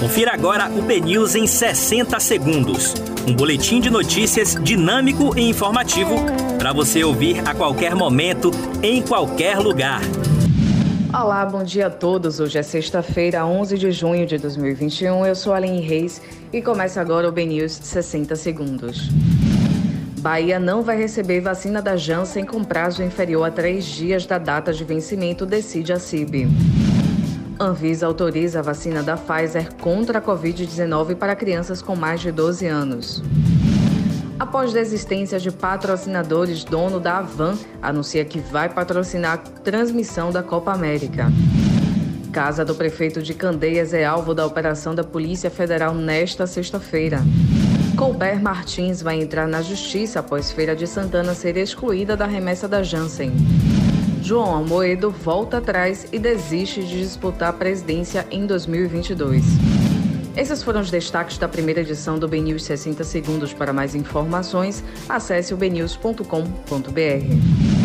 Confira agora o BNews em 60 segundos. Um boletim de notícias dinâmico e informativo para você ouvir a qualquer momento, em qualquer lugar. Olá, bom dia a todos. Hoje é sexta-feira, 11 de junho de 2021. Eu sou Aline Reis e começa agora o BNews 60 segundos. Bahia não vai receber vacina da Janssen com prazo inferior a três dias da data de vencimento, decide a CIB. Anvisa autoriza a vacina da Pfizer contra a Covid-19 para crianças com mais de 12 anos. Após desistência de patrocinadores, dono da Avan anuncia que vai patrocinar a transmissão da Copa América. Casa do prefeito de Candeias é alvo da operação da Polícia Federal nesta sexta-feira. Colbert Martins vai entrar na justiça após Feira de Santana ser excluída da remessa da Janssen. João Almoedo volta atrás e desiste de disputar a presidência em 2022. Esses foram os destaques da primeira edição do BNews 60 Segundos. Para mais informações, acesse o bnews.com.br.